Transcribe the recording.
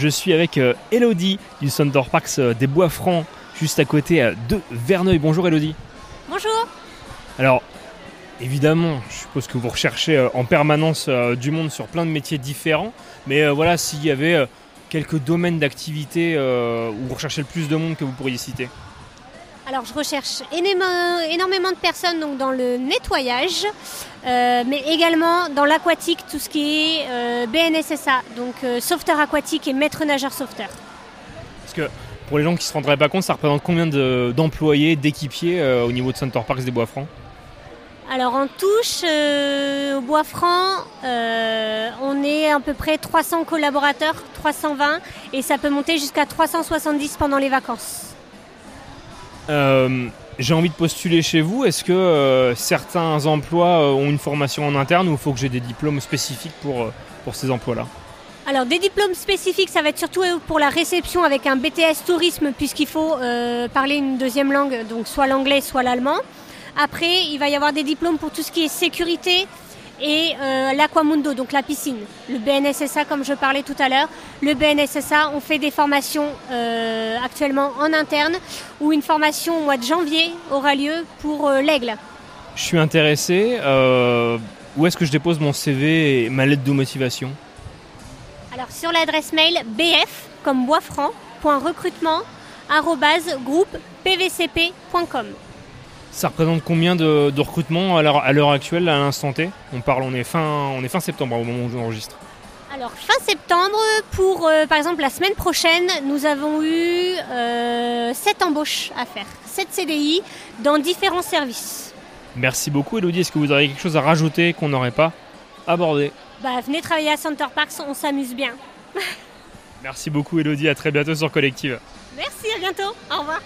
Je suis avec euh, Elodie du Center Parks euh, des Bois Francs, juste à côté euh, de Verneuil. Bonjour Elodie. Bonjour. Alors, évidemment, je suppose que vous recherchez en permanence du monde sur plein de métiers différents, mais voilà, s'il y avait quelques domaines d'activité où vous recherchez le plus de monde que vous pourriez citer. Alors je recherche énormément, de personnes donc dans le nettoyage, euh, mais également dans l'aquatique, tout ce qui est euh, BNSSA, donc euh, sauveteur aquatique et maître nageur sauveteur. Parce que pour les gens qui ne se rendraient pas compte, ça représente combien de- d'employés, d'équipiers euh, au niveau de Center Parks des Bois Francs Alors en touche, au Bois Franc, on est à peu près 300 collaborateurs, 320, et ça peut monter jusqu'à 370 pendant les vacances. Euh, J'ai envie de postuler chez vous. Est-ce que euh, certains emplois euh, ont une formation en interne ou il faut que j'ai des diplômes spécifiques pour, pour ces emplois-là? Alors des diplômes spécifiques, ça va être surtout pour la réception avec un BTS tourisme puisqu'il faut parler une deuxième langue, donc soit l'anglais, soit l'allemand. Après, il va y avoir des diplômes pour tout ce qui est sécurité et euh, l'aquamundo, donc la piscine. Le BNSSA, comme je parlais tout à l'heure. Le BNSSA, on fait des formations euh, actuellement en interne où une formation au mois de janvier aura lieu pour euh, l'aigle. Je suis intéressé. où est-ce que je dépose mon CV et ma lettre de motivation? Alors sur l'adresse mail bf comme boisfranc, point recrutement, arrobase, groupe pvcp.com. Ça représente combien de, de recrutements à l'heure actuelle, à l'instant T? On parle, on est fin, on est fin septembre au moment où j'enregistre. Alors fin septembre, pour euh, par exemple la semaine prochaine, nous avons eu 7 embauches à faire, 7 CDI dans différents services. Merci beaucoup, Elodie. Est-ce que vous auriez quelque chose à rajouter qu'on n'aurait pas abordé? Bah, venez travailler à Center Parks, on s'amuse bien. Merci beaucoup, Elodie. À très bientôt sur Collective. Merci, à bientôt, au revoir.